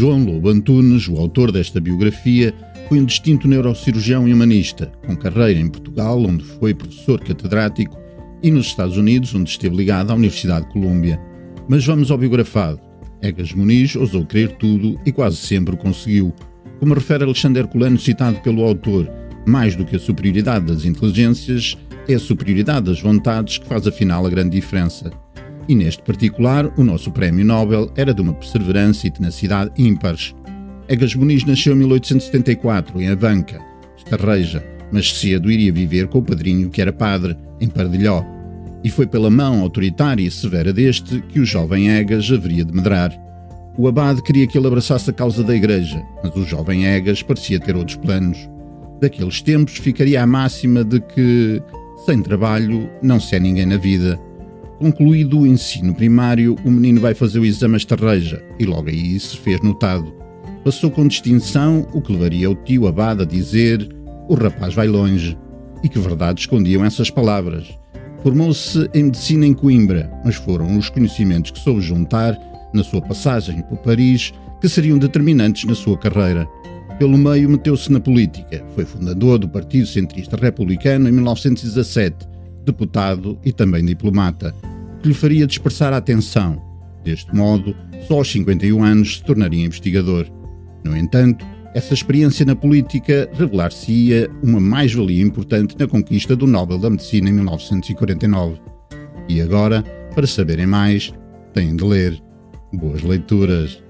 João Lobo Antunes, o autor desta biografia, foi um distinto neurocirurgião e humanista, com carreira em Portugal, onde foi professor catedrático, e nos Estados Unidos, onde esteve ligado à Universidade de Colômbia. Mas vamos ao biografado. Egas Muniz ousou crer tudo e quase sempre o conseguiu. Como refere Alexandre Herculano, citado pelo autor, mais do que a superioridade das inteligências, é a superioridade das vontades que faz afinal a grande diferença. E neste particular, o nosso prémio Nobel era de uma perseverança e tenacidade ímpares. Egas Muniz nasceu em 1874, em Avanca, Estarreja, mas cedo iria viver com o padrinho que era padre, em Pardilhó. E foi pela mão autoritária e severa deste que o jovem Egas haveria de medrar. O abade queria que ele abraçasse a causa da igreja, mas o jovem Egas parecia ter outros planos. Daqueles tempos ficaria a máxima de que, sem trabalho, não se é ninguém na vida. Concluído o ensino primário, o menino vai fazer o exame Estarreja e logo aí se fez notado. Passou com distinção, o que levaria o tio Abade a dizer: O rapaz vai longe. E que verdade escondiam essas palavras. Formou-se em medicina em Coimbra, mas foram os conhecimentos que soube juntar na sua passagem por Paris que seriam determinantes na sua carreira. Pelo meio, meteu-se na política. Foi fundador do Partido Centrista Republicano em 1917, deputado e também diplomata, que lhe faria dispersar a atenção. Deste modo, só aos 51 anos se tornaria investigador. No entanto, essa experiência na política revelar-se-ia uma mais-valia importante na conquista do Nobel da Medicina em 1949. E agora, para saberem mais, têm de ler. Boas leituras!